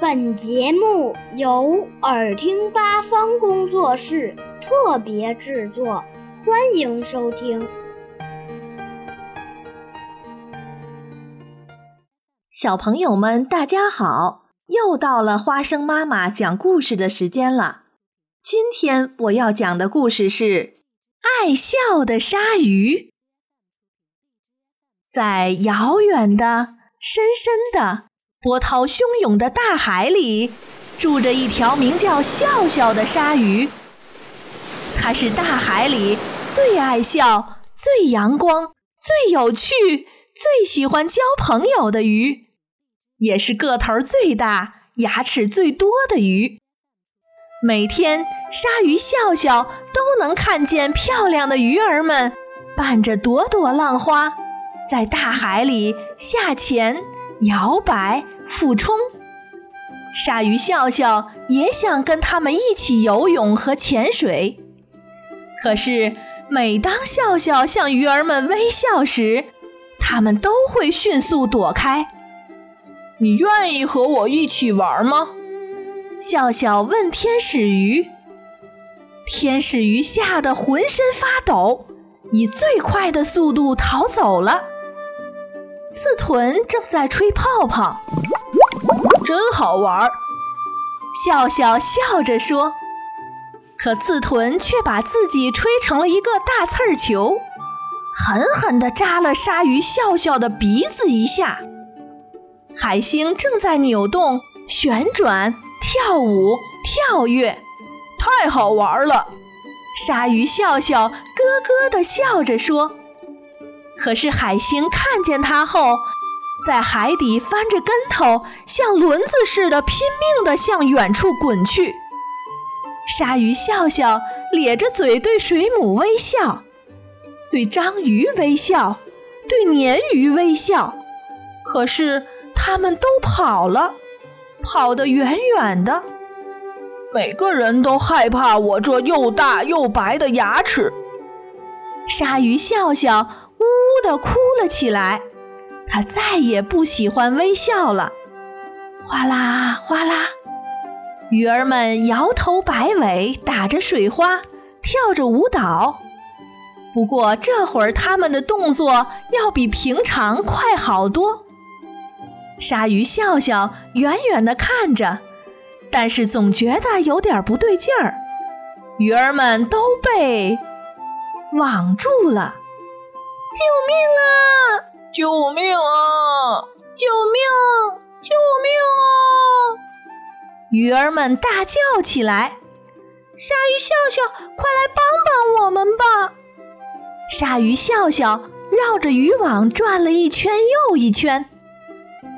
本节目由耳听八方工作室特别制作，欢迎收听。小朋友们，大家好！又到了花生妈妈讲故事的时间了。今天我要讲的故事是《爱笑的鲨鱼》。在遥远的、深深的。波涛汹涌的大海里，住着一条名叫笑笑的鲨鱼。它是大海里最爱笑、最阳光、最有趣、最喜欢交朋友的鱼，也是个头最大、牙齿最多的鱼。每天，鲨鱼笑笑都能看见漂亮的鱼儿们伴着朵朵浪花，在大海里下潜。摇摆、俯冲，鲨鱼笑笑也想跟他们一起游泳和潜水。可是，每当笑笑向鱼儿们微笑时，他们都会迅速躲开。你愿意和我一起玩吗？笑笑问天使鱼。天使鱼吓得浑身发抖，以最快的速度逃走了。刺豚正在吹泡泡，真好玩儿。笑笑笑着说，可刺豚却把自己吹成了一个大刺儿球，狠狠地扎了鲨鱼笑笑的鼻子一下。海星正在扭动、旋转、跳舞、跳跃，太好玩了。鲨鱼笑笑咯咯地笑着说。可是海星看见它后，在海底翻着跟头，像轮子似的拼命地向远处滚去。鲨鱼笑笑咧着嘴对水母微笑，对章鱼微笑，对鲶鱼微笑。可是它们都跑了，跑得远远的。每个人都害怕我这又大又白的牙齿。鲨鱼笑笑。的哭了起来，他再也不喜欢微笑了。哗啦哗啦，鱼儿们摇头摆尾，打着水花，跳着舞蹈。不过这会儿他们的动作要比平常快好多。鲨鱼笑笑远远地看着，但是总觉得有点不对劲儿。鱼儿们都被网住了。救命啊！救命啊！救命！救命啊！鱼儿们大叫起来。鲨鱼笑笑，快来帮帮我们吧！鲨鱼笑笑绕着渔网转了一圈又一圈。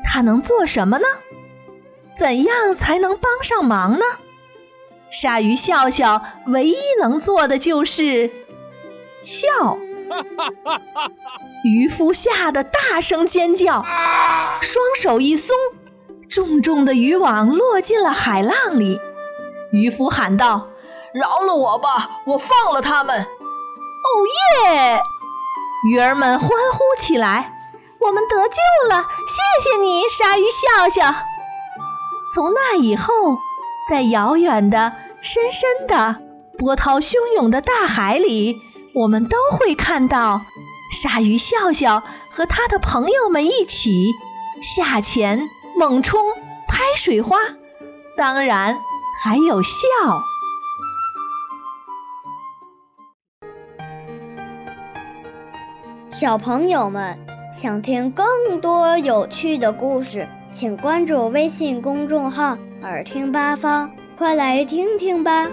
它能做什么呢？怎样才能帮上忙呢？鲨鱼笑笑唯一能做的就是笑。渔夫吓得大声尖叫，双手一松，重重的渔网落进了海浪里。渔夫喊道：“饶了我吧，我放了他们！”哦耶！鱼儿们欢呼起来：“我们得救了！谢谢你，鲨鱼笑笑。”从那以后，在遥远的、深深的、波涛汹涌的大海里。我们都会看到鲨鱼笑笑和他的朋友们一起下潜、猛冲、拍水花，当然还有笑。小朋友们想听更多有趣的故事，请关注微信公众号“耳听八方”，快来听听吧。